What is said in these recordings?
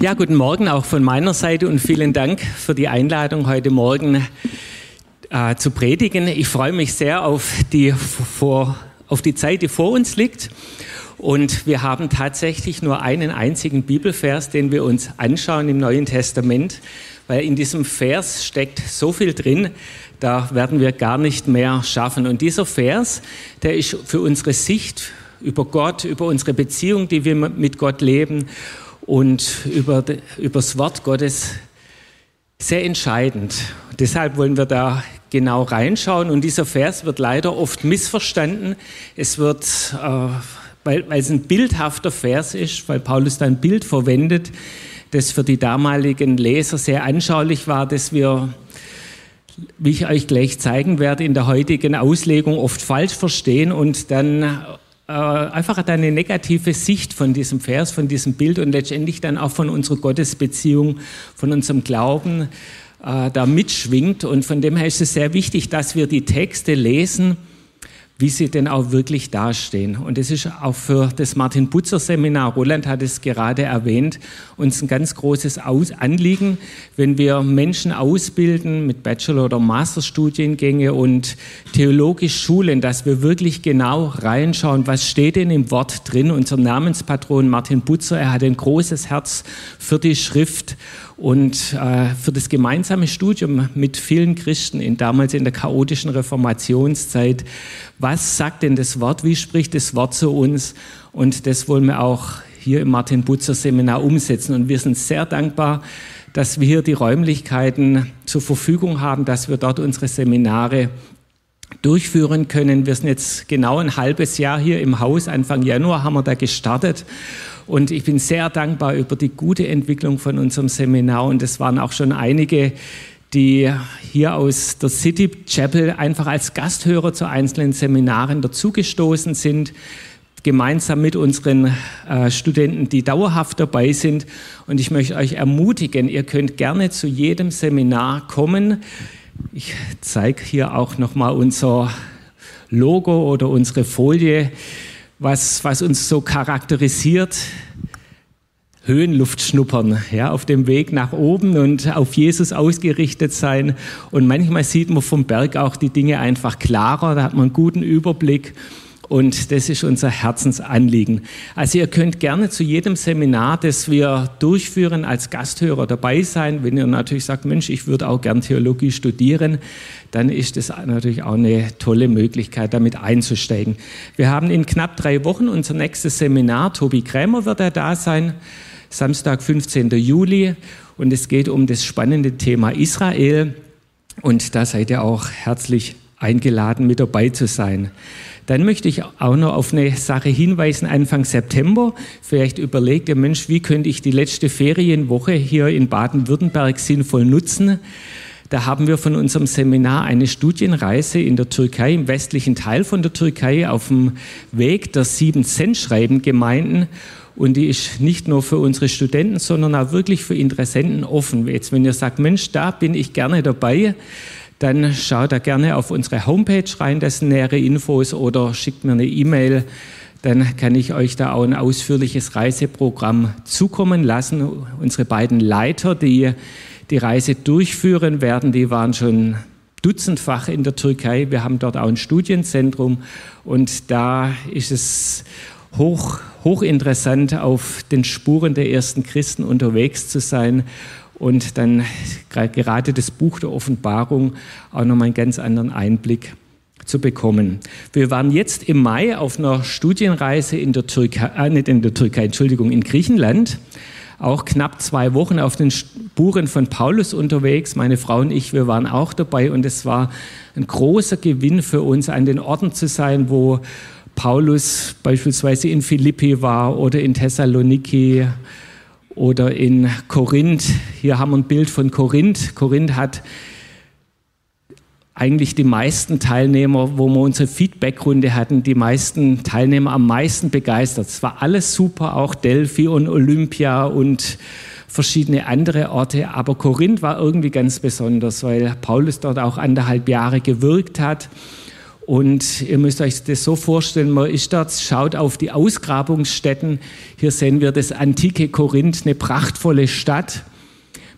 Ja, guten Morgen auch von meiner Seite und vielen Dank für die Einladung heute Morgen äh, zu predigen. Ich freue mich sehr auf die, vor, auf die Zeit, die vor uns liegt. Und wir haben tatsächlich nur einen einzigen Bibelvers, den wir uns anschauen im Neuen Testament, weil in diesem Vers steckt so viel drin, da werden wir gar nicht mehr schaffen. Und dieser Vers, der ist für unsere Sicht über Gott, über unsere Beziehung, die wir mit Gott leben und über, über das Wort Gottes sehr entscheidend. Deshalb wollen wir da genau reinschauen. Und dieser Vers wird leider oft missverstanden. Es wird, äh, weil, weil es ein bildhafter Vers ist, weil Paulus da ein Bild verwendet, das für die damaligen Leser sehr anschaulich war, dass wir, wie ich euch gleich zeigen werde, in der heutigen Auslegung oft falsch verstehen und dann äh, einfach eine negative Sicht von diesem Vers, von diesem Bild und letztendlich dann auch von unserer Gottesbeziehung, von unserem Glauben äh, da mitschwingt. Und von dem her ist es sehr wichtig, dass wir die Texte lesen wie sie denn auch wirklich dastehen. Und es ist auch für das Martin Butzer Seminar, Roland hat es gerade erwähnt, uns ein ganz großes Anliegen, wenn wir Menschen ausbilden mit Bachelor- oder Masterstudiengänge und theologisch schulen, dass wir wirklich genau reinschauen, was steht denn im Wort drin. Unser Namenspatron Martin Butzer, er hat ein großes Herz für die Schrift und äh, für das gemeinsame Studium mit vielen Christen in damals in der chaotischen Reformationszeit, was sagt denn das Wort, wie spricht das Wort zu uns? Und das wollen wir auch hier im Martin Butzer Seminar umsetzen. Und wir sind sehr dankbar, dass wir hier die Räumlichkeiten zur Verfügung haben, dass wir dort unsere Seminare durchführen können. Wir sind jetzt genau ein halbes Jahr hier im Haus. Anfang Januar haben wir da gestartet. Und ich bin sehr dankbar über die gute Entwicklung von unserem Seminar. Und es waren auch schon einige, die hier aus der City Chapel einfach als Gasthörer zu einzelnen Seminaren dazugestoßen sind, gemeinsam mit unseren äh, Studenten, die dauerhaft dabei sind. Und ich möchte euch ermutigen, ihr könnt gerne zu jedem Seminar kommen. Ich zeige hier auch nochmal unser Logo oder unsere Folie was, was uns so charakterisiert. Höhenluft schnuppern, ja, auf dem Weg nach oben und auf Jesus ausgerichtet sein. Und manchmal sieht man vom Berg auch die Dinge einfach klarer, da hat man einen guten Überblick. Und das ist unser Herzensanliegen. Also ihr könnt gerne zu jedem Seminar, das wir durchführen, als Gasthörer dabei sein. Wenn ihr natürlich sagt, Mensch, ich würde auch gern Theologie studieren, dann ist das natürlich auch eine tolle Möglichkeit, damit einzusteigen. Wir haben in knapp drei Wochen unser nächstes Seminar. Tobi Krämer wird er da sein. Samstag, 15. Juli. Und es geht um das spannende Thema Israel. Und da seid ihr auch herzlich eingeladen, mit dabei zu sein. Dann möchte ich auch noch auf eine Sache hinweisen, Anfang September. Vielleicht überlegt der Mensch, wie könnte ich die letzte Ferienwoche hier in Baden-Württemberg sinnvoll nutzen? Da haben wir von unserem Seminar eine Studienreise in der Türkei, im westlichen Teil von der Türkei, auf dem Weg der sieben Cent-Schreiben-Gemeinden. Und die ist nicht nur für unsere Studenten, sondern auch wirklich für Interessenten offen. Jetzt, wenn ihr sagt, Mensch, da bin ich gerne dabei, dann schaut da gerne auf unsere Homepage rein, das sind nähere Infos oder schickt mir eine E-Mail. Dann kann ich euch da auch ein ausführliches Reiseprogramm zukommen lassen. Unsere beiden Leiter, die die Reise durchführen werden, die waren schon dutzendfach in der Türkei. Wir haben dort auch ein Studienzentrum und da ist es hoch, hochinteressant, auf den Spuren der ersten Christen unterwegs zu sein und dann gerade das Buch der Offenbarung auch nochmal einen ganz anderen Einblick zu bekommen. Wir waren jetzt im Mai auf einer Studienreise in der Türkei, äh, nicht in der Türkei, Entschuldigung, in Griechenland. Auch knapp zwei Wochen auf den Spuren von Paulus unterwegs. Meine Frau und ich, wir waren auch dabei und es war ein großer Gewinn für uns, an den Orten zu sein, wo Paulus beispielsweise in Philippi war oder in Thessaloniki oder in Korinth. Hier haben wir ein Bild von Korinth. Korinth hat eigentlich die meisten Teilnehmer, wo wir unsere Feedbackrunde hatten, die meisten Teilnehmer am meisten begeistert. Es war alles super, auch Delphi und Olympia und verschiedene andere Orte. Aber Korinth war irgendwie ganz besonders, weil Paulus dort auch anderthalb Jahre gewirkt hat Und ihr müsst euch das so vorstellen, man ist dort, schaut auf die Ausgrabungsstätten. Hier sehen wir das antike Korinth, eine prachtvolle Stadt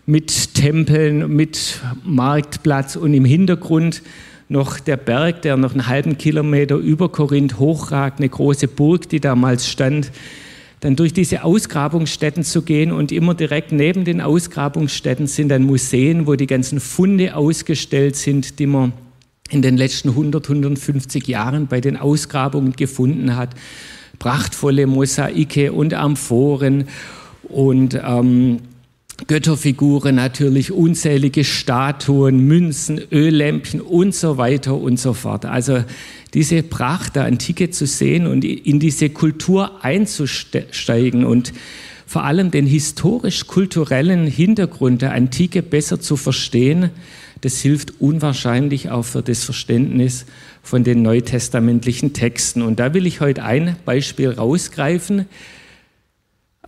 mit Tempeln, mit Marktplatz und im Hintergrund noch der Berg, der noch einen halben Kilometer über Korinth hochragt, eine große Burg, die damals stand. Dann durch diese Ausgrabungsstätten zu gehen und immer direkt neben den Ausgrabungsstätten sind dann Museen, wo die ganzen Funde ausgestellt sind, die man in den letzten 100, 150 Jahren bei den Ausgrabungen gefunden hat. Prachtvolle Mosaike und Amphoren und ähm, Götterfiguren natürlich, unzählige Statuen, Münzen, Öllämpchen und so weiter und so fort. Also diese Pracht der Antike zu sehen und in diese Kultur einzusteigen und vor allem den historisch-kulturellen Hintergrund der Antike besser zu verstehen, das hilft unwahrscheinlich auch für das Verständnis von den neutestamentlichen Texten. Und da will ich heute ein Beispiel rausgreifen.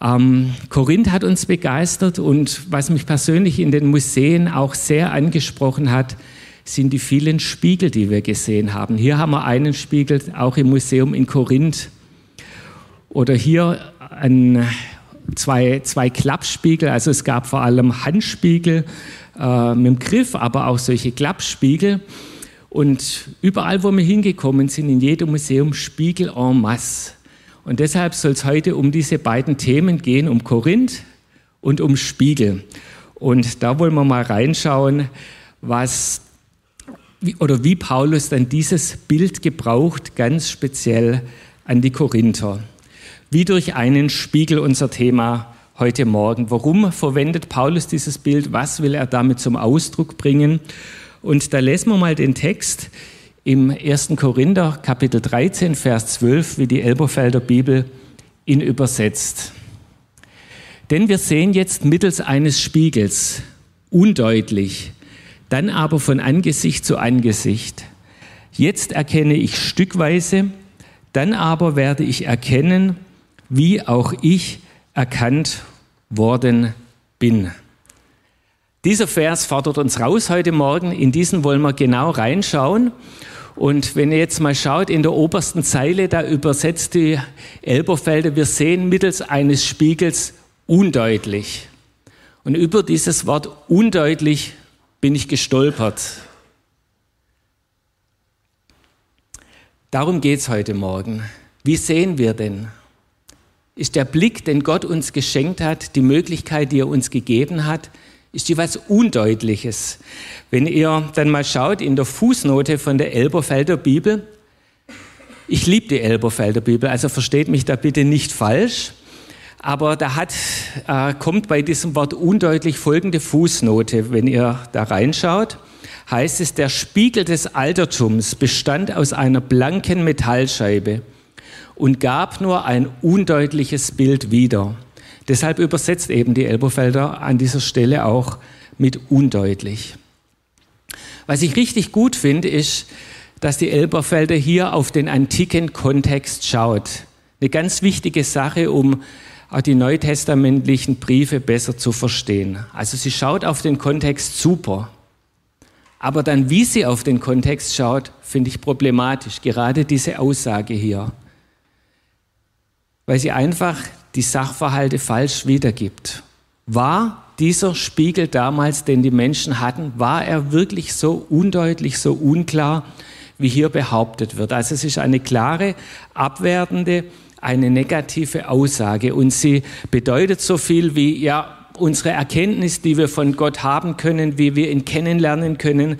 Ähm, Korinth hat uns begeistert und was mich persönlich in den Museen auch sehr angesprochen hat, sind die vielen Spiegel, die wir gesehen haben. Hier haben wir einen Spiegel auch im Museum in Korinth oder hier ein, zwei, zwei Klappspiegel. Also es gab vor allem Handspiegel äh, mit dem Griff, aber auch solche Klappspiegel. Und überall, wo wir hingekommen sind, in jedem Museum Spiegel en masse. Und deshalb soll es heute um diese beiden Themen gehen, um Korinth und um Spiegel. Und da wollen wir mal reinschauen, was oder wie Paulus dann dieses Bild gebraucht, ganz speziell an die Korinther. Wie durch einen Spiegel unser Thema heute Morgen. Warum verwendet Paulus dieses Bild? Was will er damit zum Ausdruck bringen? Und da lesen wir mal den Text im 1. Korinther Kapitel 13, Vers 12, wie die Elberfelder Bibel ihn übersetzt. Denn wir sehen jetzt mittels eines Spiegels undeutlich, dann aber von Angesicht zu Angesicht. Jetzt erkenne ich stückweise, dann aber werde ich erkennen, wie auch ich erkannt worden bin. Dieser Vers fordert uns raus heute Morgen. In diesen wollen wir genau reinschauen. Und wenn ihr jetzt mal schaut, in der obersten Zeile, da übersetzt die Elberfelder, wir sehen mittels eines Spiegels undeutlich. Und über dieses Wort undeutlich bin ich gestolpert. Darum geht es heute Morgen. Wie sehen wir denn? Ist der Blick, den Gott uns geschenkt hat, die Möglichkeit, die er uns gegeben hat, ist die was Undeutliches. Wenn ihr dann mal schaut in der Fußnote von der Elberfelder Bibel, ich liebe die Elberfelder Bibel, also versteht mich da bitte nicht falsch, aber da hat, äh, kommt bei diesem Wort undeutlich folgende Fußnote, wenn ihr da reinschaut, heißt es, der Spiegel des Altertums bestand aus einer blanken Metallscheibe und gab nur ein undeutliches Bild wieder. Deshalb übersetzt eben die Elberfelder an dieser Stelle auch mit undeutlich. Was ich richtig gut finde, ist, dass die Elberfelder hier auf den antiken Kontext schaut. Eine ganz wichtige Sache, um auch die neutestamentlichen Briefe besser zu verstehen. Also sie schaut auf den Kontext super. Aber dann, wie sie auf den Kontext schaut, finde ich problematisch. Gerade diese Aussage hier weil sie einfach die Sachverhalte falsch wiedergibt. War dieser Spiegel damals, den die Menschen hatten, war er wirklich so undeutlich, so unklar, wie hier behauptet wird? Also es ist eine klare, abwertende, eine negative Aussage und sie bedeutet so viel wie, ja, unsere Erkenntnis, die wir von Gott haben können, wie wir ihn kennenlernen können,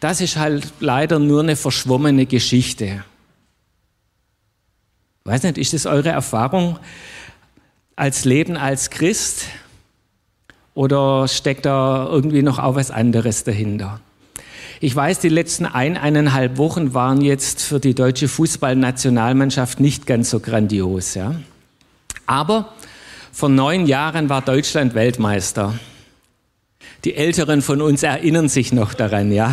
das ist halt leider nur eine verschwommene Geschichte. Weiß nicht, ist das eure Erfahrung als Leben als Christ oder steckt da irgendwie noch auch was anderes dahinter? Ich weiß, die letzten ein, eineinhalb Wochen waren jetzt für die deutsche Fußballnationalmannschaft nicht ganz so grandios. Ja? Aber vor neun Jahren war Deutschland Weltmeister. Die Älteren von uns erinnern sich noch daran, ja.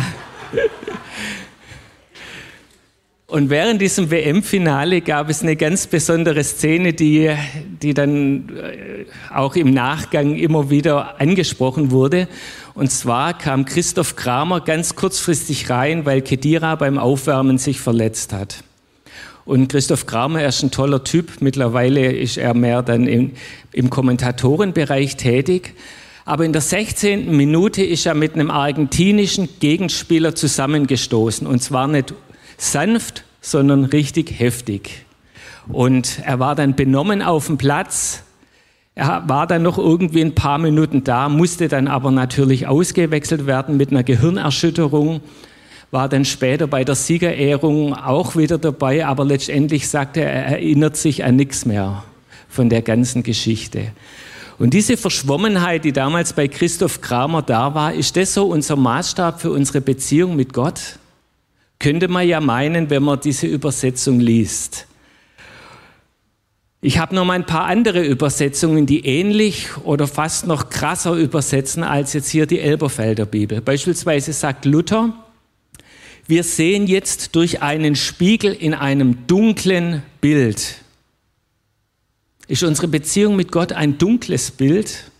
Und während diesem WM-Finale gab es eine ganz besondere Szene, die, die dann äh, auch im Nachgang immer wieder angesprochen wurde. Und zwar kam Christoph Kramer ganz kurzfristig rein, weil Kedira beim Aufwärmen sich verletzt hat. Und Christoph Kramer er ist ein toller Typ. Mittlerweile ist er mehr dann im, im Kommentatorenbereich tätig. Aber in der 16. Minute ist er mit einem argentinischen Gegenspieler zusammengestoßen. Und zwar nicht sanft, sondern richtig heftig. Und er war dann benommen auf dem Platz. Er war dann noch irgendwie ein paar Minuten da, musste dann aber natürlich ausgewechselt werden mit einer Gehirnerschütterung, war dann später bei der Siegerehrung auch wieder dabei, aber letztendlich sagte er, er erinnert sich an nichts mehr von der ganzen Geschichte. Und diese Verschwommenheit, die damals bei Christoph Kramer da war, ist das so unser Maßstab für unsere Beziehung mit Gott? Könnte man ja meinen, wenn man diese Übersetzung liest. Ich habe noch mal ein paar andere Übersetzungen, die ähnlich oder fast noch krasser übersetzen als jetzt hier die Elberfelder Bibel. Beispielsweise sagt Luther, wir sehen jetzt durch einen Spiegel in einem dunklen Bild. Ist unsere Beziehung mit Gott ein dunkles Bild?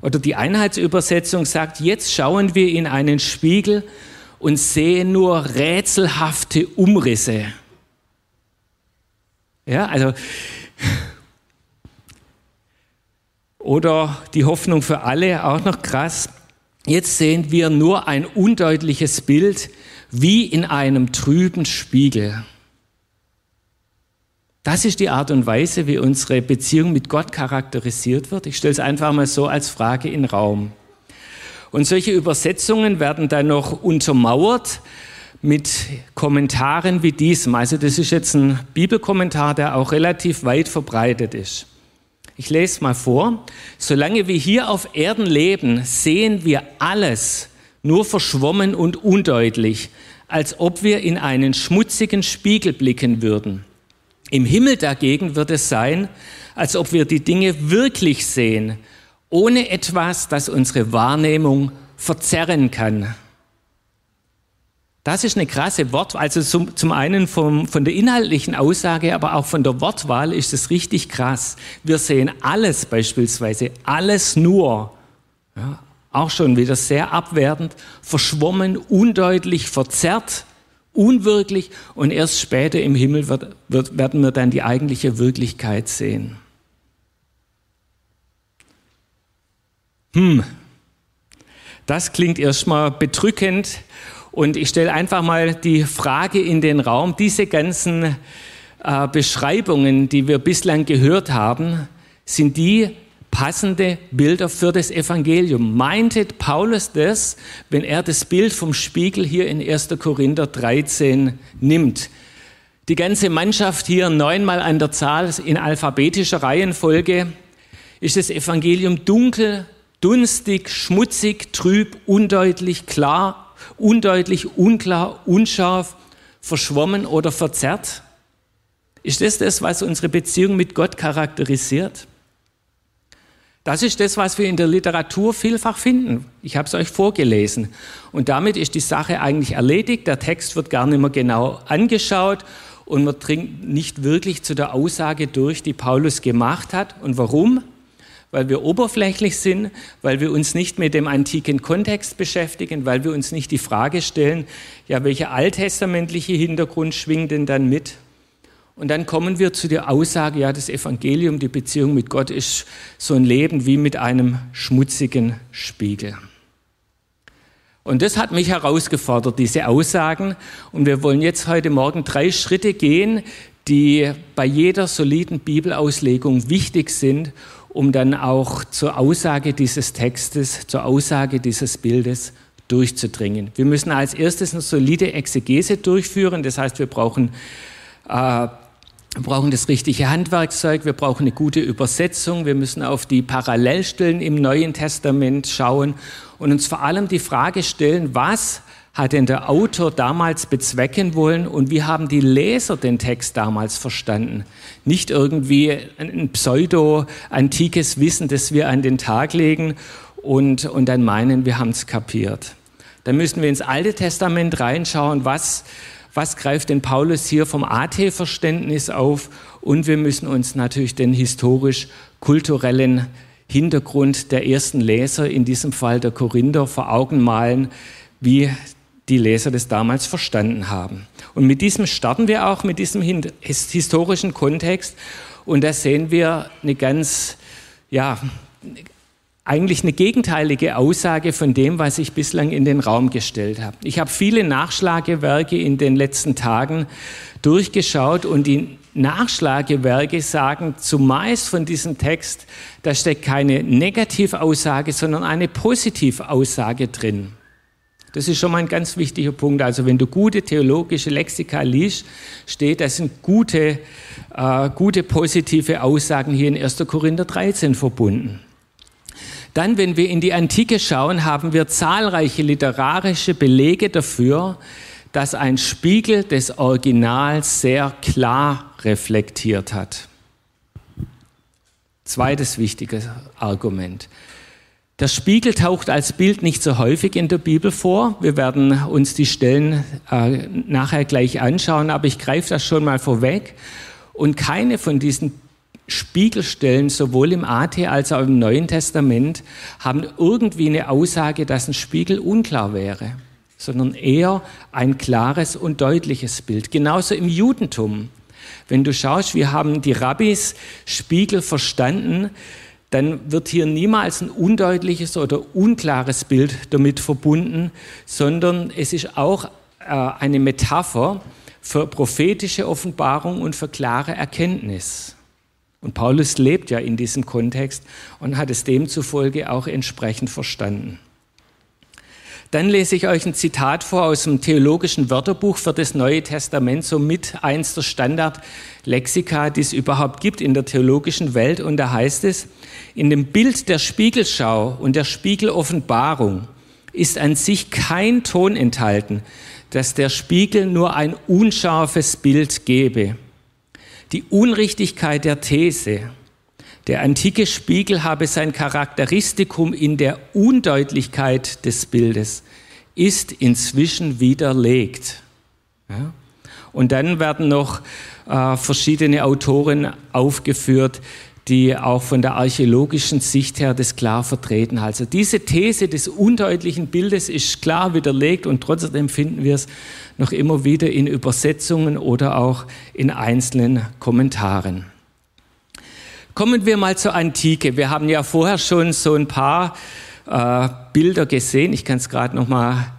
Oder die Einheitsübersetzung sagt, jetzt schauen wir in einen Spiegel und sehe nur rätselhafte Umrisse. Ja, also. Oder die Hoffnung für alle, auch noch krass. Jetzt sehen wir nur ein undeutliches Bild wie in einem trüben Spiegel. Das ist die Art und Weise, wie unsere Beziehung mit Gott charakterisiert wird. Ich stelle es einfach mal so als Frage in den Raum. Und solche Übersetzungen werden dann noch untermauert mit Kommentaren wie diesem. Also das ist jetzt ein Bibelkommentar, der auch relativ weit verbreitet ist. Ich lese mal vor. Solange wir hier auf Erden leben, sehen wir alles nur verschwommen und undeutlich, als ob wir in einen schmutzigen Spiegel blicken würden. Im Himmel dagegen wird es sein, als ob wir die Dinge wirklich sehen ohne etwas, das unsere Wahrnehmung verzerren kann. Das ist eine krasse Wort, also zum, zum einen vom, von der inhaltlichen Aussage, aber auch von der Wortwahl ist es richtig krass. Wir sehen alles beispielsweise, alles nur, ja, auch schon wieder sehr abwertend, verschwommen, undeutlich, verzerrt, unwirklich und erst später im Himmel wird, wird, werden wir dann die eigentliche Wirklichkeit sehen. Hm, das klingt erstmal bedrückend und ich stelle einfach mal die Frage in den Raum, diese ganzen äh, Beschreibungen, die wir bislang gehört haben, sind die passende Bilder für das Evangelium. Meinte Paulus das, wenn er das Bild vom Spiegel hier in 1. Korinther 13 nimmt? Die ganze Mannschaft hier neunmal an der Zahl in alphabetischer Reihenfolge. Ist das Evangelium dunkel, dunstig, schmutzig, trüb, undeutlich, klar, undeutlich, unklar, unscharf, verschwommen oder verzerrt? Ist das das, was unsere Beziehung mit Gott charakterisiert? Das ist das, was wir in der Literatur vielfach finden. Ich habe es euch vorgelesen. Und damit ist die Sache eigentlich erledigt. Der Text wird gar nicht mehr genau angeschaut und man dringt nicht wirklich zu der Aussage durch, die Paulus gemacht hat. Und warum? Weil wir oberflächlich sind, weil wir uns nicht mit dem antiken Kontext beschäftigen, weil wir uns nicht die Frage stellen, ja, welcher alttestamentliche Hintergrund schwingt denn dann mit? Und dann kommen wir zu der Aussage, ja, das Evangelium, die Beziehung mit Gott ist so ein Leben wie mit einem schmutzigen Spiegel. Und das hat mich herausgefordert, diese Aussagen. Und wir wollen jetzt heute Morgen drei Schritte gehen, die bei jeder soliden Bibelauslegung wichtig sind, um dann auch zur Aussage dieses Textes, zur Aussage dieses Bildes durchzudringen. Wir müssen als erstes eine solide Exegese durchführen, das heißt, wir brauchen, äh, wir brauchen das richtige Handwerkszeug, wir brauchen eine gute Übersetzung, wir müssen auf die Parallelstellen im Neuen Testament schauen und uns vor allem die Frage stellen, was hat denn der Autor damals bezwecken wollen und wie haben die Leser den Text damals verstanden? Nicht irgendwie ein pseudo-antikes Wissen, das wir an den Tag legen und, und dann meinen, wir haben es kapiert. Dann müssen wir ins Alte Testament reinschauen, was, was greift denn Paulus hier vom AT-Verständnis auf und wir müssen uns natürlich den historisch-kulturellen Hintergrund der ersten Leser, in diesem Fall der Korinther, vor Augen malen, wie die Leser das damals verstanden haben. Und mit diesem starten wir auch, mit diesem historischen Kontext. Und da sehen wir eine ganz, ja, eigentlich eine gegenteilige Aussage von dem, was ich bislang in den Raum gestellt habe. Ich habe viele Nachschlagewerke in den letzten Tagen durchgeschaut und die Nachschlagewerke sagen zumeist von diesem Text, da steckt keine Negativaussage, sondern eine Positivaussage drin. Das ist schon mal ein ganz wichtiger Punkt. Also wenn du gute theologische Lexika liest, steht, da sind gute, äh, gute positive Aussagen hier in 1. Korinther 13 verbunden. Dann, wenn wir in die Antike schauen, haben wir zahlreiche literarische Belege dafür, dass ein Spiegel des Originals sehr klar reflektiert hat. Zweites wichtiges Argument. Der Spiegel taucht als Bild nicht so häufig in der Bibel vor. Wir werden uns die Stellen äh, nachher gleich anschauen, aber ich greife das schon mal vorweg. Und keine von diesen Spiegelstellen, sowohl im AT als auch im Neuen Testament, haben irgendwie eine Aussage, dass ein Spiegel unklar wäre, sondern eher ein klares und deutliches Bild. Genauso im Judentum. Wenn du schaust, wir haben die Rabbis Spiegel verstanden, dann wird hier niemals ein undeutliches oder unklares Bild damit verbunden, sondern es ist auch äh, eine Metapher für prophetische Offenbarung und für klare Erkenntnis. Und Paulus lebt ja in diesem Kontext und hat es demzufolge auch entsprechend verstanden. Dann lese ich euch ein Zitat vor aus dem theologischen Wörterbuch für das Neue Testament, somit eins der Standardlexika, die es überhaupt gibt in der theologischen Welt. Und da heißt es, in dem Bild der Spiegelschau und der Spiegeloffenbarung ist an sich kein Ton enthalten, dass der Spiegel nur ein unscharfes Bild gebe. Die Unrichtigkeit der These, der antike Spiegel habe sein Charakteristikum in der Undeutlichkeit des Bildes, ist inzwischen widerlegt. Ja? Und dann werden noch äh, verschiedene Autoren aufgeführt, die auch von der archäologischen Sicht her das klar vertreten. Also diese These des undeutlichen Bildes ist klar widerlegt und trotzdem finden wir es noch immer wieder in Übersetzungen oder auch in einzelnen Kommentaren. Kommen wir mal zur Antike. Wir haben ja vorher schon so ein paar äh, Bilder gesehen. Ich kann es gerade noch mal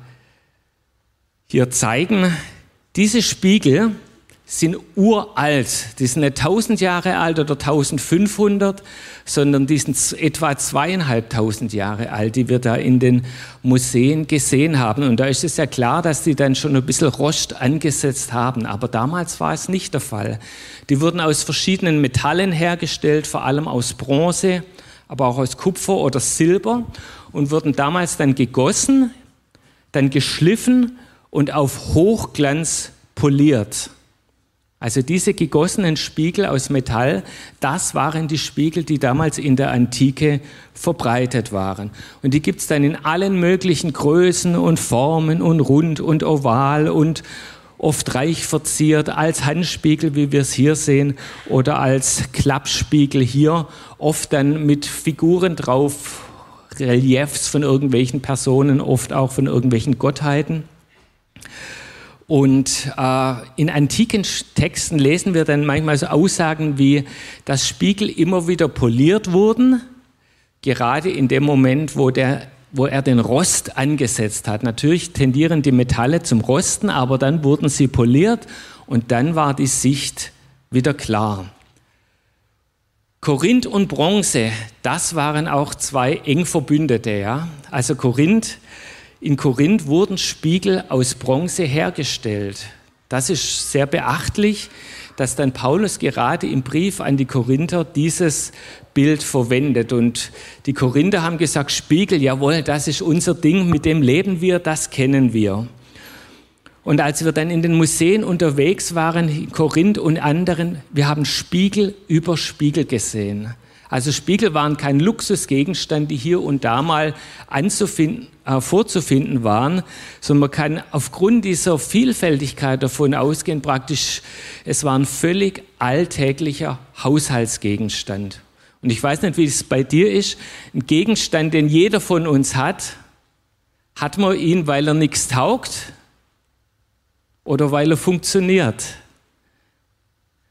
hier zeigen. Diese Spiegel sind uralt. Die sind nicht 1000 Jahre alt oder 1500, sondern die sind etwa zweieinhalbtausend Jahre alt, die wir da in den Museen gesehen haben. Und da ist es ja klar, dass die dann schon ein bisschen Rost angesetzt haben. Aber damals war es nicht der Fall. Die wurden aus verschiedenen Metallen hergestellt, vor allem aus Bronze, aber auch aus Kupfer oder Silber und wurden damals dann gegossen, dann geschliffen und auf Hochglanz poliert. Also diese gegossenen Spiegel aus Metall, das waren die Spiegel, die damals in der Antike verbreitet waren. Und die gibt's dann in allen möglichen Größen und Formen und rund und oval und oft reich verziert als Handspiegel, wie wir es hier sehen, oder als Klappspiegel hier, oft dann mit Figuren drauf, Reliefs von irgendwelchen Personen, oft auch von irgendwelchen Gottheiten. Und äh, in antiken Texten lesen wir dann manchmal so Aussagen wie, dass Spiegel immer wieder poliert wurden, gerade in dem Moment, wo, der, wo er den Rost angesetzt hat. Natürlich tendieren die Metalle zum Rosten, aber dann wurden sie poliert und dann war die Sicht wieder klar. Korinth und Bronze, das waren auch zwei eng Verbündete. Ja? Also Korinth in Korinth wurden Spiegel aus Bronze hergestellt. Das ist sehr beachtlich, dass dann Paulus gerade im Brief an die Korinther dieses Bild verwendet. Und die Korinther haben gesagt, Spiegel, jawohl, das ist unser Ding, mit dem leben wir, das kennen wir. Und als wir dann in den Museen unterwegs waren, in Korinth und anderen, wir haben Spiegel über Spiegel gesehen. Also Spiegel waren kein Luxusgegenstand, die hier und da mal anzufinden, äh, vorzufinden waren, sondern man kann aufgrund dieser Vielfältigkeit davon ausgehen, praktisch, es war ein völlig alltäglicher Haushaltsgegenstand. Und ich weiß nicht, wie es bei dir ist. Ein Gegenstand, den jeder von uns hat, hat man ihn, weil er nichts taugt oder weil er funktioniert.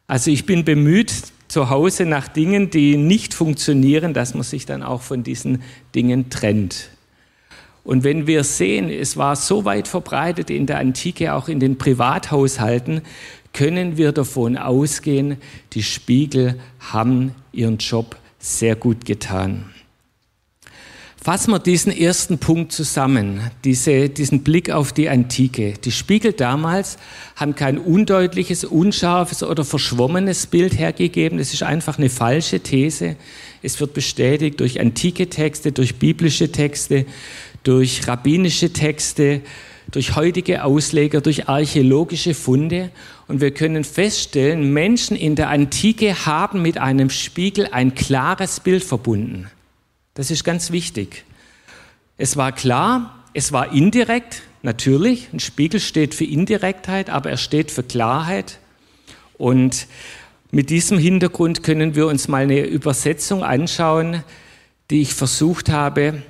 Also ich bin bemüht, zu Hause nach Dingen, die nicht funktionieren, dass man sich dann auch von diesen Dingen trennt. Und wenn wir sehen, es war so weit verbreitet in der Antike, auch in den Privathaushalten, können wir davon ausgehen, die Spiegel haben ihren Job sehr gut getan. Fassen wir diesen ersten Punkt zusammen, diese, diesen Blick auf die Antike. Die Spiegel damals haben kein undeutliches, unscharfes oder verschwommenes Bild hergegeben. Das ist einfach eine falsche These. Es wird bestätigt durch antike Texte, durch biblische Texte, durch rabbinische Texte, durch heutige Ausleger, durch archäologische Funde. Und wir können feststellen, Menschen in der Antike haben mit einem Spiegel ein klares Bild verbunden. Das ist ganz wichtig. Es war klar, es war indirekt, natürlich. Ein Spiegel steht für Indirektheit, aber er steht für Klarheit. Und mit diesem Hintergrund können wir uns mal eine Übersetzung anschauen, die ich versucht habe,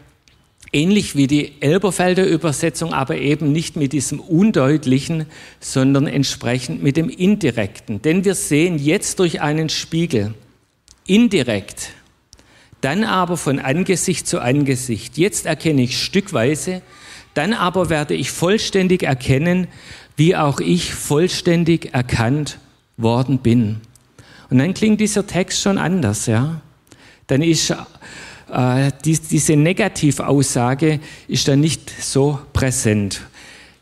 ähnlich wie die Elberfelder Übersetzung, aber eben nicht mit diesem Undeutlichen, sondern entsprechend mit dem Indirekten. Denn wir sehen jetzt durch einen Spiegel indirekt dann aber von Angesicht zu Angesicht. Jetzt erkenne ich stückweise, dann aber werde ich vollständig erkennen, wie auch ich vollständig erkannt worden bin. Und dann klingt dieser Text schon anders, ja. Dann ist äh, die, diese Negativaussage ist dann nicht so präsent.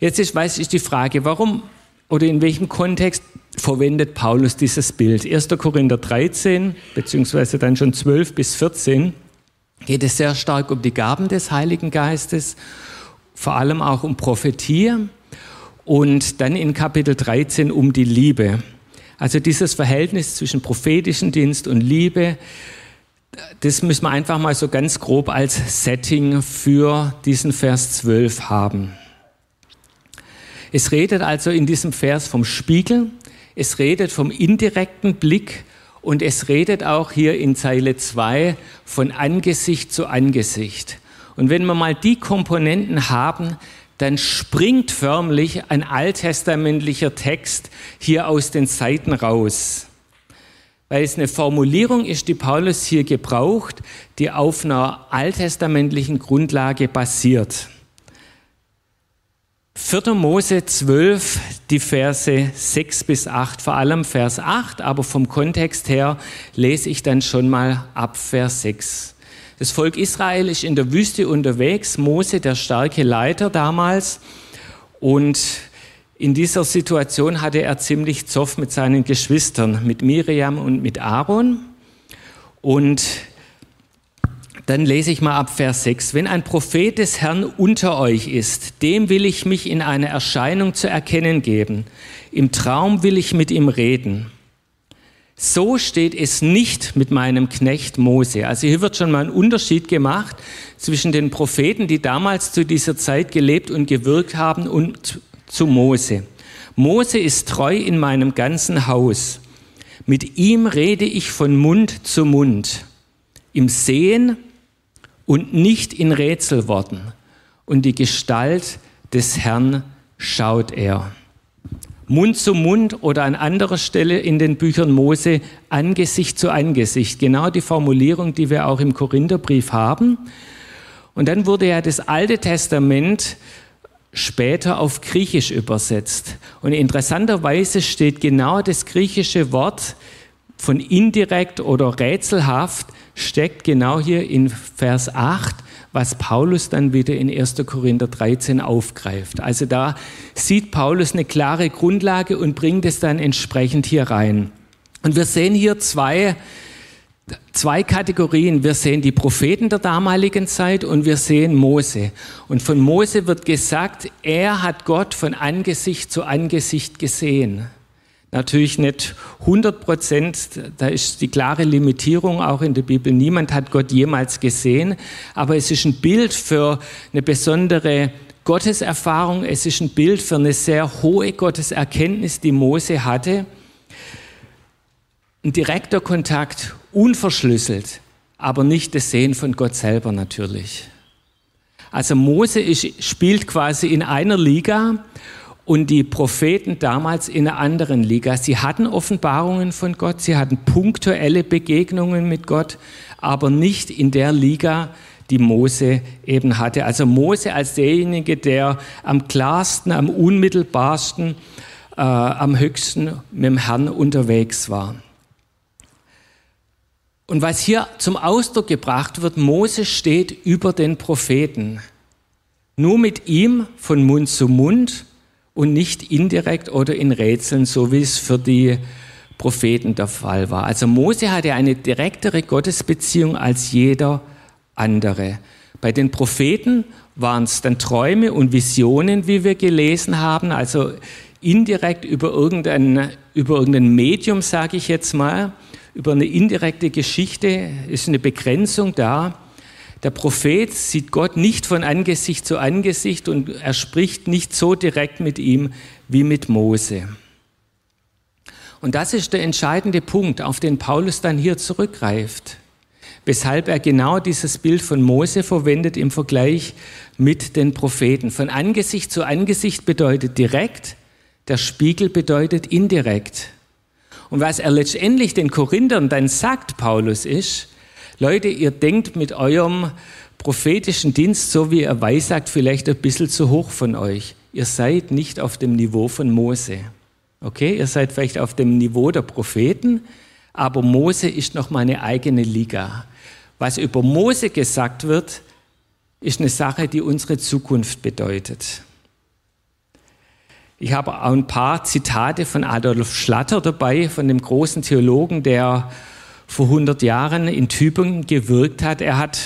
Jetzt ist, weiß ich die Frage, warum oder in welchem Kontext verwendet Paulus dieses Bild. 1. Korinther 13, beziehungsweise dann schon 12 bis 14, geht es sehr stark um die Gaben des Heiligen Geistes, vor allem auch um Prophetie und dann in Kapitel 13 um die Liebe. Also dieses Verhältnis zwischen prophetischen Dienst und Liebe, das müssen wir einfach mal so ganz grob als Setting für diesen Vers 12 haben. Es redet also in diesem Vers vom Spiegel, es redet vom indirekten Blick und es redet auch hier in Zeile 2 von Angesicht zu Angesicht. Und wenn wir mal die Komponenten haben, dann springt förmlich ein alttestamentlicher Text hier aus den Seiten raus. Weil es eine Formulierung ist, die Paulus hier gebraucht, die auf einer alttestamentlichen Grundlage basiert. 4. Mose 12, die Verse 6 bis 8, vor allem Vers 8, aber vom Kontext her lese ich dann schon mal ab Vers 6. Das Volk Israel ist in der Wüste unterwegs, Mose der starke Leiter damals und in dieser Situation hatte er ziemlich Zoff mit seinen Geschwistern, mit Miriam und mit Aaron und dann lese ich mal ab Vers 6. Wenn ein Prophet des Herrn unter euch ist, dem will ich mich in einer Erscheinung zu erkennen geben. Im Traum will ich mit ihm reden. So steht es nicht mit meinem Knecht Mose. Also hier wird schon mal ein Unterschied gemacht zwischen den Propheten, die damals zu dieser Zeit gelebt und gewirkt haben, und zu Mose. Mose ist treu in meinem ganzen Haus. Mit ihm rede ich von Mund zu Mund. Im Sehen und nicht in Rätselworten. Und die Gestalt des Herrn schaut er. Mund zu Mund oder an anderer Stelle in den Büchern Mose Angesicht zu Angesicht. Genau die Formulierung, die wir auch im Korintherbrief haben. Und dann wurde ja das Alte Testament später auf Griechisch übersetzt. Und interessanterweise steht genau das griechische Wort von indirekt oder rätselhaft steckt genau hier in Vers 8, was Paulus dann wieder in 1. Korinther 13 aufgreift. Also da sieht Paulus eine klare Grundlage und bringt es dann entsprechend hier rein. Und wir sehen hier zwei, zwei Kategorien. Wir sehen die Propheten der damaligen Zeit und wir sehen Mose. Und von Mose wird gesagt, er hat Gott von Angesicht zu Angesicht gesehen. Natürlich nicht 100 Prozent, da ist die klare Limitierung auch in der Bibel. Niemand hat Gott jemals gesehen, aber es ist ein Bild für eine besondere Gotteserfahrung, es ist ein Bild für eine sehr hohe Gotteserkenntnis, die Mose hatte. Ein direkter Kontakt, unverschlüsselt, aber nicht das Sehen von Gott selber natürlich. Also Mose ist, spielt quasi in einer Liga und die Propheten damals in einer anderen Liga. Sie hatten Offenbarungen von Gott, sie hatten punktuelle Begegnungen mit Gott, aber nicht in der Liga, die Mose eben hatte. Also Mose als derjenige, der am klarsten, am unmittelbarsten, äh, am höchsten mit dem Herrn unterwegs war. Und was hier zum Ausdruck gebracht wird, Mose steht über den Propheten. Nur mit ihm von Mund zu Mund und nicht indirekt oder in Rätseln, so wie es für die Propheten der Fall war. Also Mose hatte eine direktere Gottesbeziehung als jeder andere. Bei den Propheten waren es dann Träume und Visionen, wie wir gelesen haben, also indirekt über irgendein, über irgendein Medium, sage ich jetzt mal, über eine indirekte Geschichte ist eine Begrenzung da. Der Prophet sieht Gott nicht von Angesicht zu Angesicht und er spricht nicht so direkt mit ihm wie mit Mose. Und das ist der entscheidende Punkt, auf den Paulus dann hier zurückgreift, weshalb er genau dieses Bild von Mose verwendet im Vergleich mit den Propheten. Von Angesicht zu Angesicht bedeutet direkt, der Spiegel bedeutet indirekt. Und was er letztendlich den Korinthern dann sagt, Paulus, ist, Leute, ihr denkt mit eurem prophetischen Dienst, so wie er weissagt, vielleicht ein bisschen zu hoch von euch. Ihr seid nicht auf dem Niveau von Mose. Okay, ihr seid vielleicht auf dem Niveau der Propheten, aber Mose ist noch mal eine eigene Liga. Was über Mose gesagt wird, ist eine Sache, die unsere Zukunft bedeutet. Ich habe auch ein paar Zitate von Adolf Schlatter dabei, von dem großen Theologen, der vor 100 Jahren in Tübingen gewirkt hat. Er hat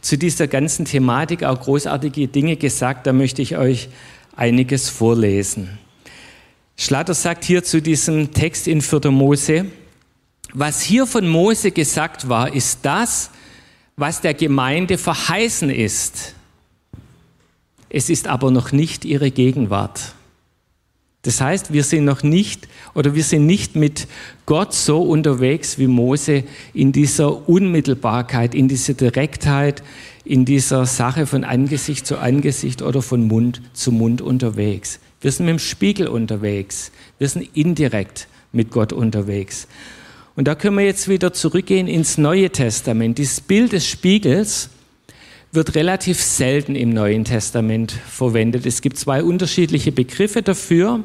zu dieser ganzen Thematik auch großartige Dinge gesagt. Da möchte ich euch einiges vorlesen. Schlatter sagt hier zu diesem Text in 4. Mose, was hier von Mose gesagt war, ist das, was der Gemeinde verheißen ist. Es ist aber noch nicht ihre Gegenwart. Das heißt, wir sind noch nicht oder wir sind nicht mit Gott so unterwegs wie Mose in dieser Unmittelbarkeit, in dieser Direktheit, in dieser Sache von Angesicht zu Angesicht oder von Mund zu Mund unterwegs. Wir sind mit dem Spiegel unterwegs. Wir sind indirekt mit Gott unterwegs. Und da können wir jetzt wieder zurückgehen ins Neue Testament. Dieses Bild des Spiegels wird relativ selten im Neuen Testament verwendet. Es gibt zwei unterschiedliche Begriffe dafür.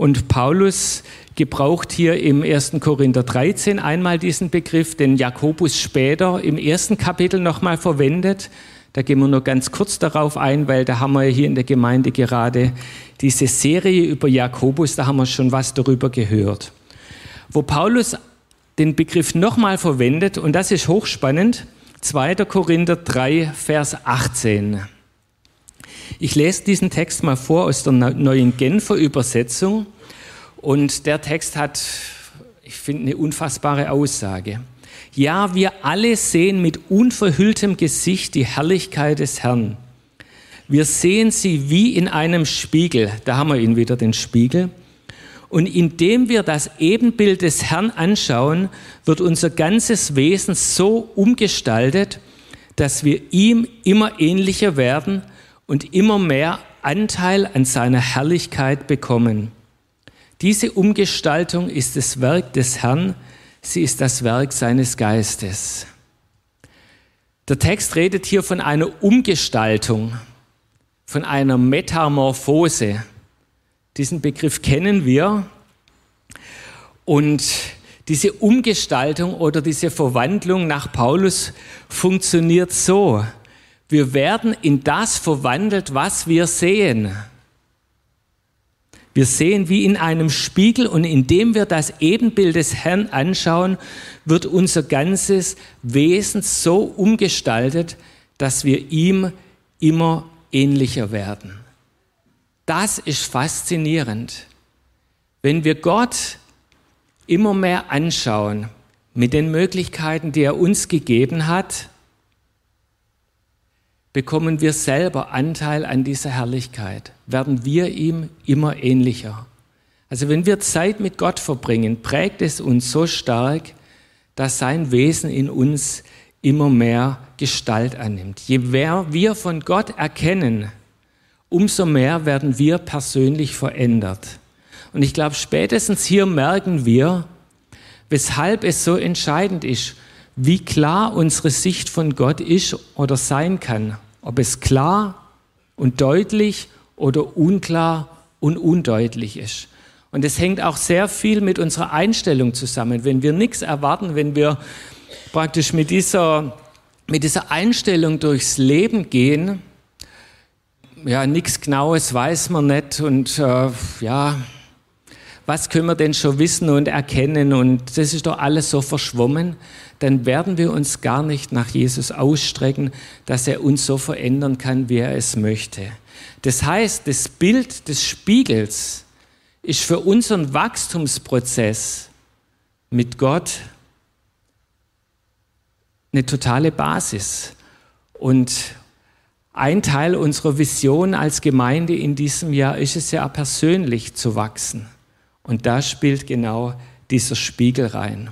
Und Paulus gebraucht hier im 1. Korinther 13 einmal diesen Begriff, den Jakobus später im ersten Kapitel nochmal verwendet. Da gehen wir nur ganz kurz darauf ein, weil da haben wir hier in der Gemeinde gerade diese Serie über Jakobus, da haben wir schon was darüber gehört. Wo Paulus den Begriff nochmal verwendet, und das ist hochspannend, 2. Korinther 3, Vers 18. Ich lese diesen Text mal vor aus der neuen Genfer Übersetzung. Und der Text hat, ich finde, eine unfassbare Aussage. Ja, wir alle sehen mit unverhülltem Gesicht die Herrlichkeit des Herrn. Wir sehen sie wie in einem Spiegel. Da haben wir ihn wieder, den Spiegel. Und indem wir das Ebenbild des Herrn anschauen, wird unser ganzes Wesen so umgestaltet, dass wir ihm immer ähnlicher werden und immer mehr Anteil an seiner Herrlichkeit bekommen. Diese Umgestaltung ist das Werk des Herrn, sie ist das Werk seines Geistes. Der Text redet hier von einer Umgestaltung, von einer Metamorphose. Diesen Begriff kennen wir. Und diese Umgestaltung oder diese Verwandlung nach Paulus funktioniert so. Wir werden in das verwandelt, was wir sehen. Wir sehen wie in einem Spiegel und indem wir das Ebenbild des Herrn anschauen, wird unser ganzes Wesen so umgestaltet, dass wir ihm immer ähnlicher werden. Das ist faszinierend. Wenn wir Gott immer mehr anschauen mit den Möglichkeiten, die er uns gegeben hat, bekommen wir selber Anteil an dieser Herrlichkeit, werden wir ihm immer ähnlicher. Also wenn wir Zeit mit Gott verbringen, prägt es uns so stark, dass sein Wesen in uns immer mehr Gestalt annimmt. Je mehr wir von Gott erkennen, umso mehr werden wir persönlich verändert. Und ich glaube, spätestens hier merken wir, weshalb es so entscheidend ist, wie klar unsere Sicht von Gott ist oder sein kann. Ob es klar und deutlich oder unklar und undeutlich ist. Und es hängt auch sehr viel mit unserer Einstellung zusammen. Wenn wir nichts erwarten, wenn wir praktisch mit dieser, mit dieser Einstellung durchs Leben gehen, ja, nichts Genaues weiß man nicht und äh, ja, was können wir denn schon wissen und erkennen und das ist doch alles so verschwommen, dann werden wir uns gar nicht nach Jesus ausstrecken, dass er uns so verändern kann, wie er es möchte. Das heißt, das Bild des Spiegels ist für unseren Wachstumsprozess mit Gott eine totale Basis. Und ein Teil unserer Vision als Gemeinde in diesem Jahr ist es ja persönlich zu wachsen. Und da spielt genau dieser Spiegel rein.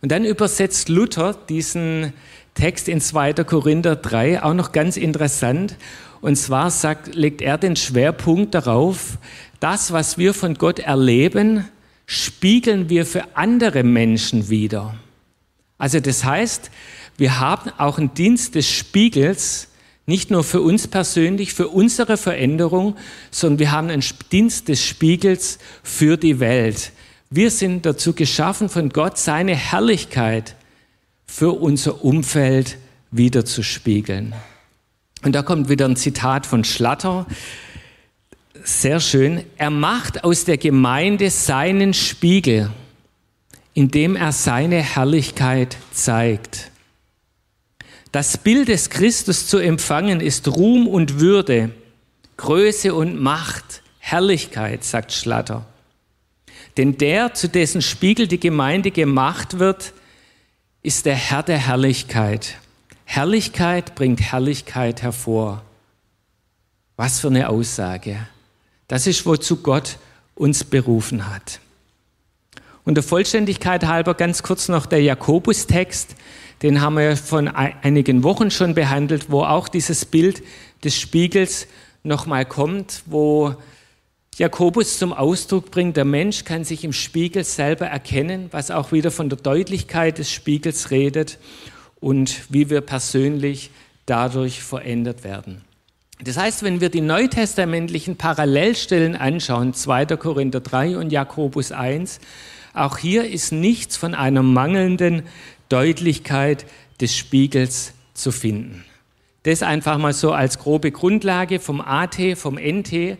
Und dann übersetzt Luther diesen Text in 2. Korinther 3 auch noch ganz interessant. Und zwar sagt, legt er den Schwerpunkt darauf, das, was wir von Gott erleben, spiegeln wir für andere Menschen wieder. Also das heißt, wir haben auch einen Dienst des Spiegels, nicht nur für uns persönlich, für unsere Veränderung, sondern wir haben einen Dienst des Spiegels für die Welt. Wir sind dazu geschaffen, von Gott seine Herrlichkeit für unser Umfeld wieder zu spiegeln. Und da kommt wieder ein Zitat von Schlatter. Sehr schön. Er macht aus der Gemeinde seinen Spiegel, indem er seine Herrlichkeit zeigt. Das Bild des Christus zu empfangen ist Ruhm und Würde, Größe und Macht, Herrlichkeit, sagt Schlatter. Denn der, zu dessen Spiegel die Gemeinde gemacht wird, ist der Herr der Herrlichkeit. Herrlichkeit bringt Herrlichkeit hervor. Was für eine Aussage. Das ist, wozu Gott uns berufen hat. Und der Vollständigkeit halber ganz kurz noch der Jakobus-Text. Den haben wir von einigen Wochen schon behandelt, wo auch dieses Bild des Spiegels nochmal kommt, wo Jakobus zum Ausdruck bringt, der Mensch kann sich im Spiegel selber erkennen, was auch wieder von der Deutlichkeit des Spiegels redet und wie wir persönlich dadurch verändert werden. Das heißt, wenn wir die neutestamentlichen Parallelstellen anschauen, 2. Korinther 3 und Jakobus 1, auch hier ist nichts von einer mangelnden Deutlichkeit des Spiegels zu finden. Das einfach mal so als grobe Grundlage vom AT, vom NT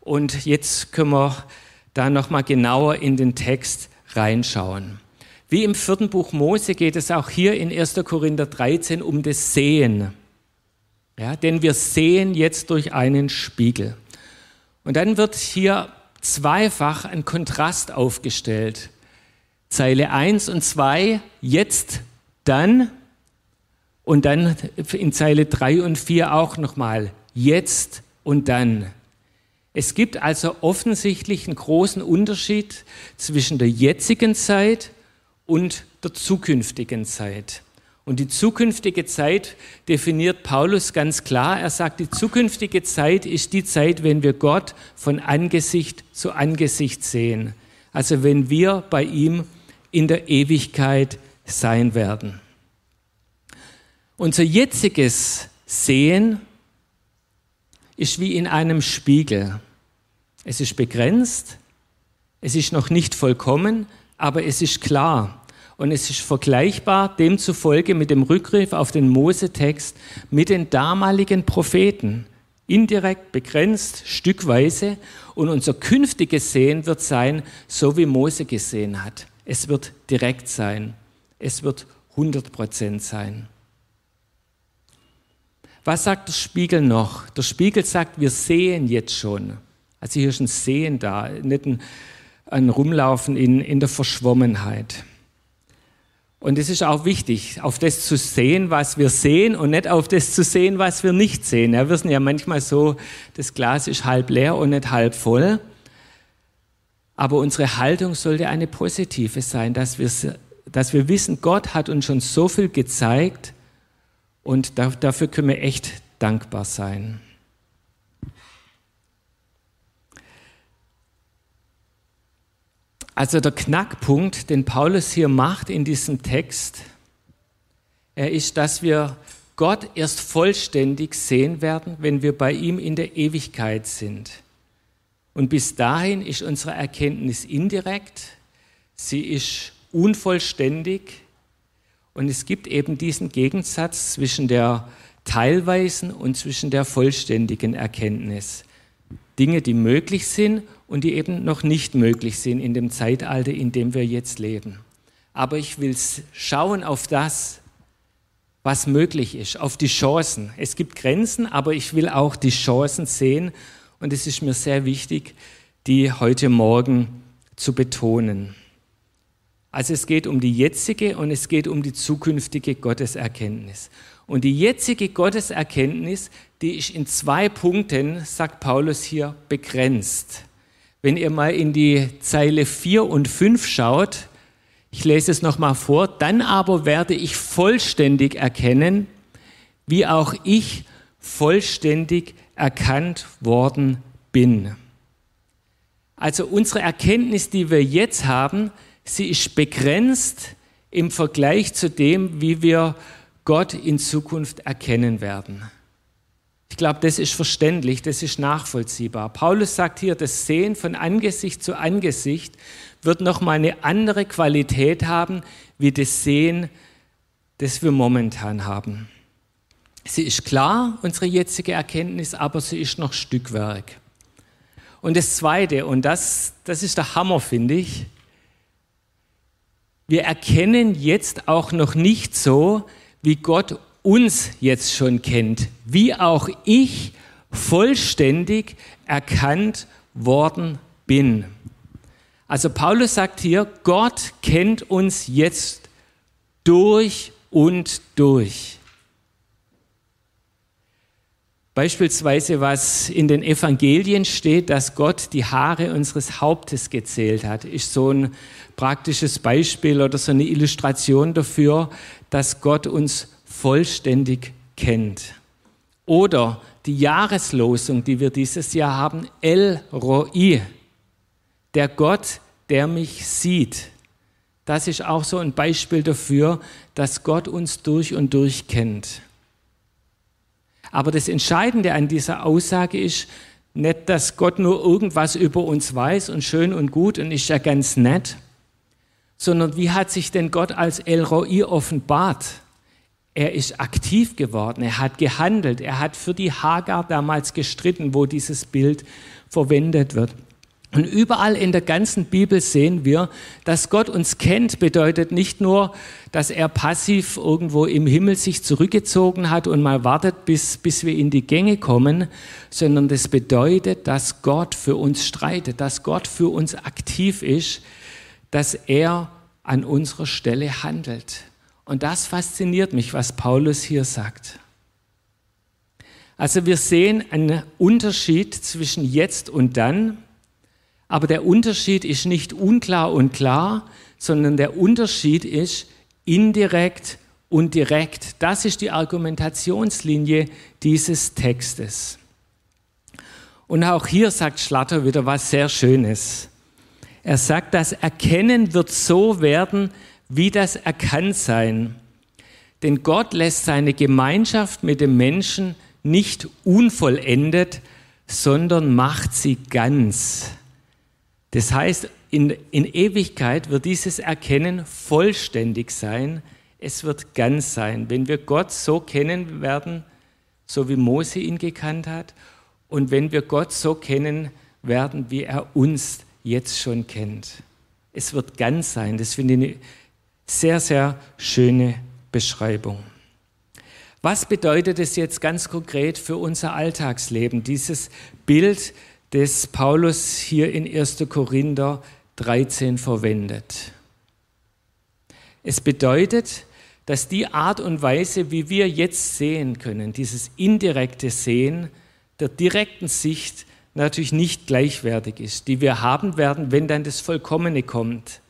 und jetzt können wir da nochmal genauer in den Text reinschauen. Wie im vierten Buch Mose geht es auch hier in 1. Korinther 13 um das Sehen. Ja, denn wir sehen jetzt durch einen Spiegel. Und dann wird hier zweifach ein Kontrast aufgestellt. Zeile 1 und 2, jetzt, dann. Und dann in Zeile 3 und 4 auch nochmal, jetzt und dann. Es gibt also offensichtlich einen großen Unterschied zwischen der jetzigen Zeit und der zukünftigen Zeit. Und die zukünftige Zeit definiert Paulus ganz klar. Er sagt, die zukünftige Zeit ist die Zeit, wenn wir Gott von Angesicht zu Angesicht sehen. Also wenn wir bei ihm in der Ewigkeit sein werden. Unser jetziges Sehen ist wie in einem Spiegel. Es ist begrenzt, es ist noch nicht vollkommen, aber es ist klar. Und es ist vergleichbar demzufolge mit dem Rückgriff auf den Mosetext mit den damaligen Propheten. Indirekt, begrenzt, stückweise. Und unser künftiges Sehen wird sein, so wie Mose gesehen hat. Es wird direkt sein. Es wird 100 Prozent sein. Was sagt der Spiegel noch? Der Spiegel sagt, wir sehen jetzt schon. Also hier ist ein Sehen da, nicht ein, ein Rumlaufen in, in der Verschwommenheit. Und es ist auch wichtig, auf das zu sehen, was wir sehen und nicht auf das zu sehen, was wir nicht sehen. Ja, wir sind ja manchmal so, das Glas ist halb leer und nicht halb voll. Aber unsere Haltung sollte eine positive sein, dass wir, dass wir wissen, Gott hat uns schon so viel gezeigt und dafür können wir echt dankbar sein. Also der Knackpunkt, den Paulus hier macht in diesem Text, er ist, dass wir Gott erst vollständig sehen werden, wenn wir bei ihm in der Ewigkeit sind. Und bis dahin ist unsere Erkenntnis indirekt, sie ist unvollständig und es gibt eben diesen Gegensatz zwischen der teilweisen und zwischen der vollständigen Erkenntnis. Dinge, die möglich sind und die eben noch nicht möglich sind in dem Zeitalter, in dem wir jetzt leben. Aber ich will schauen auf das, was möglich ist, auf die Chancen. Es gibt Grenzen, aber ich will auch die Chancen sehen und es ist mir sehr wichtig, die heute Morgen zu betonen. Also es geht um die jetzige und es geht um die zukünftige Gotteserkenntnis. Und die jetzige Gotteserkenntnis, die ist in zwei Punkten, sagt Paulus hier, begrenzt. Wenn ihr mal in die Zeile 4 und 5 schaut, ich lese es nochmal vor, dann aber werde ich vollständig erkennen, wie auch ich vollständig erkannt worden bin. Also unsere Erkenntnis, die wir jetzt haben, sie ist begrenzt im Vergleich zu dem, wie wir Gott in Zukunft erkennen werden. Ich glaube, das ist verständlich, das ist nachvollziehbar. Paulus sagt hier, das Sehen von Angesicht zu Angesicht wird nochmal eine andere Qualität haben, wie das Sehen, das wir momentan haben. Sie ist klar, unsere jetzige Erkenntnis, aber sie ist noch Stückwerk. Und das Zweite, und das, das ist der Hammer, finde ich, wir erkennen jetzt auch noch nicht so, wie Gott uns jetzt schon kennt, wie auch ich vollständig erkannt worden bin. Also Paulus sagt hier, Gott kennt uns jetzt durch und durch. Beispielsweise, was in den Evangelien steht, dass Gott die Haare unseres Hauptes gezählt hat, ist so ein praktisches Beispiel oder so eine Illustration dafür, dass Gott uns vollständig kennt. Oder die Jahreslosung, die wir dieses Jahr haben, El Roi, der Gott, der mich sieht. Das ist auch so ein Beispiel dafür, dass Gott uns durch und durch kennt. Aber das Entscheidende an dieser Aussage ist nicht, dass Gott nur irgendwas über uns weiß und schön und gut und ist ja ganz nett, sondern wie hat sich denn Gott als El Roi offenbart? Er ist aktiv geworden, er hat gehandelt, er hat für die Hagar damals gestritten, wo dieses Bild verwendet wird. Und überall in der ganzen Bibel sehen wir, dass Gott uns kennt, bedeutet nicht nur, dass er passiv irgendwo im Himmel sich zurückgezogen hat und mal wartet, bis, bis wir in die Gänge kommen, sondern das bedeutet, dass Gott für uns streitet, dass Gott für uns aktiv ist, dass er an unserer Stelle handelt. Und das fasziniert mich, was Paulus hier sagt. Also wir sehen einen Unterschied zwischen jetzt und dann, aber der Unterschied ist nicht unklar und klar, sondern der Unterschied ist indirekt und direkt. Das ist die Argumentationslinie dieses Textes. Und auch hier sagt Schlatter wieder was sehr Schönes. Er sagt, das Erkennen wird so werden, wie das Erkanntsein. Denn Gott lässt seine Gemeinschaft mit dem Menschen nicht unvollendet, sondern macht sie ganz. Das heißt, in, in Ewigkeit wird dieses Erkennen vollständig sein, es wird ganz sein. Wenn wir Gott so kennen werden, so wie Mose ihn gekannt hat, und wenn wir Gott so kennen werden, wie er uns jetzt schon kennt. Es wird ganz sein. Das finde ich sehr, sehr schöne Beschreibung. Was bedeutet es jetzt ganz konkret für unser Alltagsleben, dieses Bild, das Paulus hier in 1. Korinther 13 verwendet. Es bedeutet, dass die Art und Weise, wie wir jetzt sehen können, dieses indirekte Sehen der direkten Sicht natürlich nicht gleichwertig ist, die wir haben werden, wenn dann das Vollkommene kommt.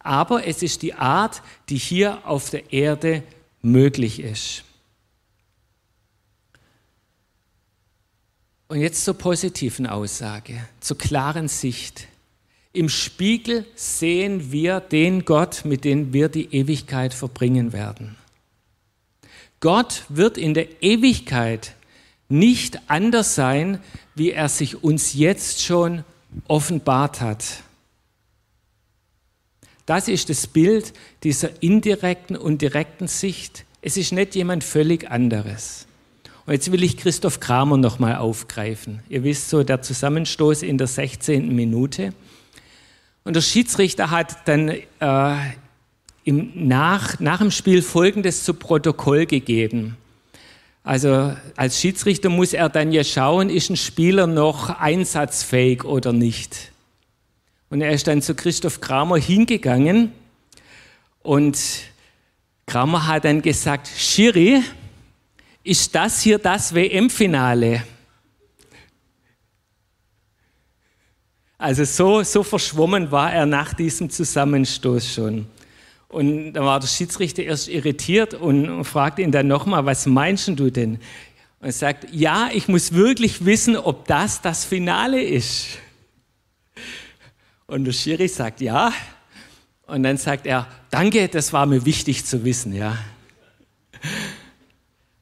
Aber es ist die Art, die hier auf der Erde möglich ist. Und jetzt zur positiven Aussage, zur klaren Sicht. Im Spiegel sehen wir den Gott, mit dem wir die Ewigkeit verbringen werden. Gott wird in der Ewigkeit nicht anders sein, wie er sich uns jetzt schon offenbart hat. Das ist das Bild dieser indirekten und direkten Sicht. Es ist nicht jemand völlig anderes. Und jetzt will ich Christoph Kramer nochmal aufgreifen. Ihr wisst so, der Zusammenstoß in der 16. Minute. Und der Schiedsrichter hat dann äh, im nach, nach dem Spiel Folgendes zu Protokoll gegeben. Also als Schiedsrichter muss er dann ja schauen, ist ein Spieler noch einsatzfähig oder nicht. Und er ist dann zu Christoph Kramer hingegangen und Kramer hat dann gesagt, Schiri, ist das hier das WM-Finale? Also so, so verschwommen war er nach diesem Zusammenstoß schon. Und da war der Schiedsrichter erst irritiert und fragte ihn dann nochmal, was meinst du denn? Und er sagt, ja, ich muss wirklich wissen, ob das das Finale ist. Und der Schiri sagt, ja. Und dann sagt er, danke, das war mir wichtig zu wissen, ja.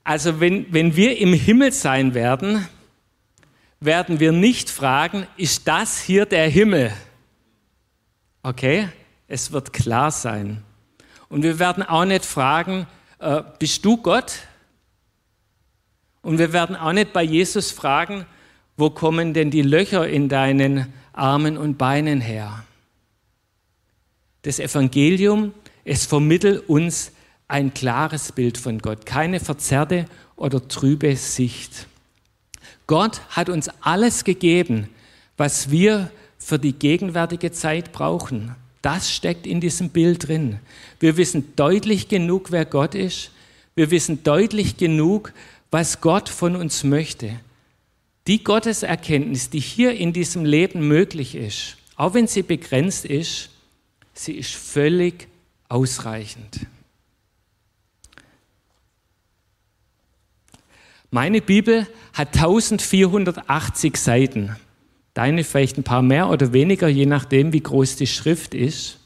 Also wenn, wenn wir im Himmel sein werden, werden wir nicht fragen, ist das hier der Himmel? Okay, es wird klar sein. Und wir werden auch nicht fragen, äh, bist du Gott? Und wir werden auch nicht bei Jesus fragen, wo kommen denn die Löcher in deinen Armen und Beinen her? Das Evangelium, es vermittelt uns ein klares Bild von Gott, keine verzerrte oder trübe Sicht. Gott hat uns alles gegeben, was wir für die gegenwärtige Zeit brauchen. Das steckt in diesem Bild drin. Wir wissen deutlich genug, wer Gott ist. Wir wissen deutlich genug, was Gott von uns möchte. Die Gotteserkenntnis, die hier in diesem Leben möglich ist, auch wenn sie begrenzt ist, sie ist völlig ausreichend. Meine Bibel hat 1480 Seiten. Deine vielleicht ein paar mehr oder weniger, je nachdem, wie groß die Schrift ist.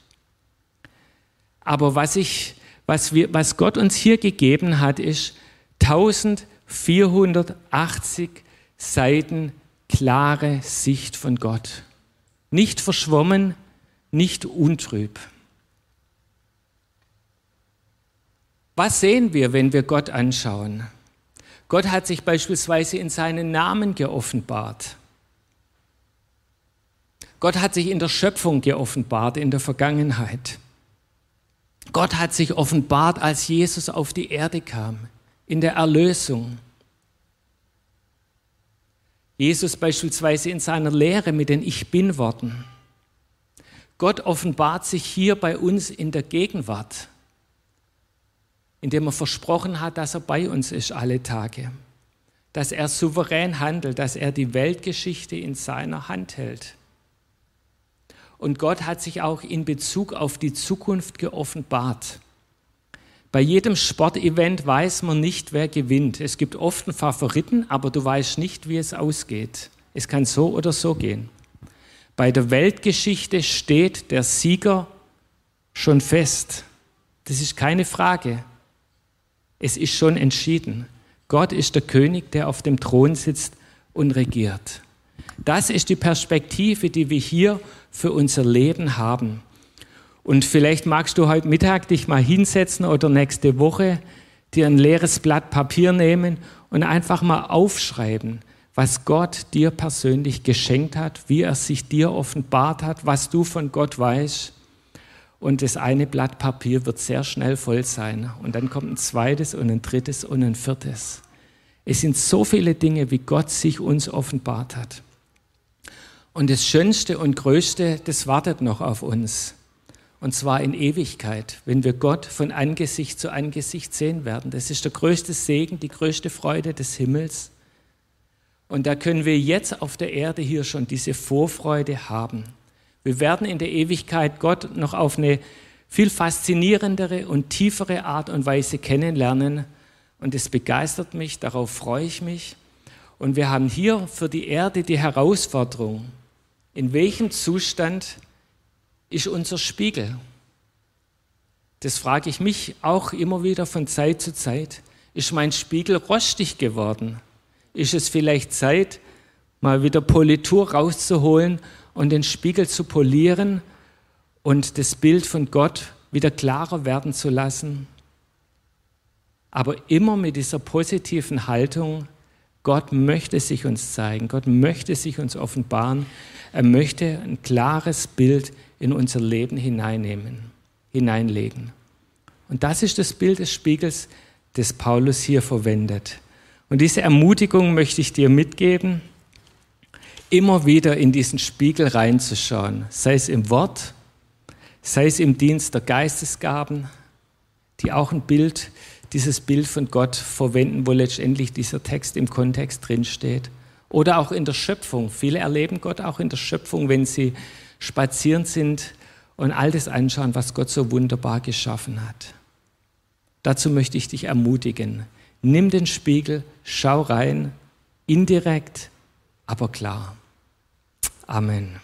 Aber was, ich, was, wir, was Gott uns hier gegeben hat, ist 1480 Seiten klare Sicht von Gott. Nicht verschwommen, nicht untrüb. Was sehen wir, wenn wir Gott anschauen? Gott hat sich beispielsweise in seinen Namen geoffenbart. Gott hat sich in der Schöpfung geoffenbart, in der Vergangenheit. Gott hat sich offenbart, als Jesus auf die Erde kam, in der Erlösung. Jesus beispielsweise in seiner Lehre mit den Ich bin Worten. Gott offenbart sich hier bei uns in der Gegenwart indem er versprochen hat, dass er bei uns ist alle Tage, dass er souverän handelt, dass er die Weltgeschichte in seiner Hand hält. Und Gott hat sich auch in Bezug auf die Zukunft geoffenbart. Bei jedem Sportevent weiß man nicht, wer gewinnt. Es gibt oft einen Favoriten, aber du weißt nicht, wie es ausgeht. Es kann so oder so gehen. Bei der Weltgeschichte steht der Sieger schon fest. Das ist keine Frage. Es ist schon entschieden. Gott ist der König, der auf dem Thron sitzt und regiert. Das ist die Perspektive, die wir hier für unser Leben haben. Und vielleicht magst du heute Mittag dich mal hinsetzen oder nächste Woche dir ein leeres Blatt Papier nehmen und einfach mal aufschreiben, was Gott dir persönlich geschenkt hat, wie er sich dir offenbart hat, was du von Gott weißt und das eine Blatt Papier wird sehr schnell voll sein. Und dann kommt ein zweites und ein drittes und ein viertes. Es sind so viele Dinge, wie Gott sich uns offenbart hat. Und das Schönste und Größte, das wartet noch auf uns. Und zwar in Ewigkeit, wenn wir Gott von Angesicht zu Angesicht sehen werden. Das ist der größte Segen, die größte Freude des Himmels. Und da können wir jetzt auf der Erde hier schon diese Vorfreude haben. Wir werden in der Ewigkeit Gott noch auf eine viel faszinierendere und tiefere Art und Weise kennenlernen. Und es begeistert mich, darauf freue ich mich. Und wir haben hier für die Erde die Herausforderung, in welchem Zustand ist unser Spiegel? Das frage ich mich auch immer wieder von Zeit zu Zeit. Ist mein Spiegel rostig geworden? Ist es vielleicht Zeit, mal wieder Politur rauszuholen und den Spiegel zu polieren und das Bild von Gott wieder klarer werden zu lassen? Aber immer mit dieser positiven Haltung, Gott möchte sich uns zeigen, Gott möchte sich uns offenbaren, er möchte ein klares Bild in unser Leben hineinnehmen, hineinlegen. Und das ist das Bild des Spiegels, das Paulus hier verwendet. Und diese Ermutigung möchte ich dir mitgeben, immer wieder in diesen Spiegel reinzuschauen, sei es im Wort, sei es im Dienst der Geistesgaben, die auch ein Bild dieses Bild von Gott verwenden, wo letztendlich dieser Text im Kontext drinsteht. Oder auch in der Schöpfung. Viele erleben Gott auch in der Schöpfung, wenn sie spazieren sind und all das anschauen, was Gott so wunderbar geschaffen hat. Dazu möchte ich dich ermutigen. Nimm den Spiegel, schau rein, indirekt, aber klar. Amen.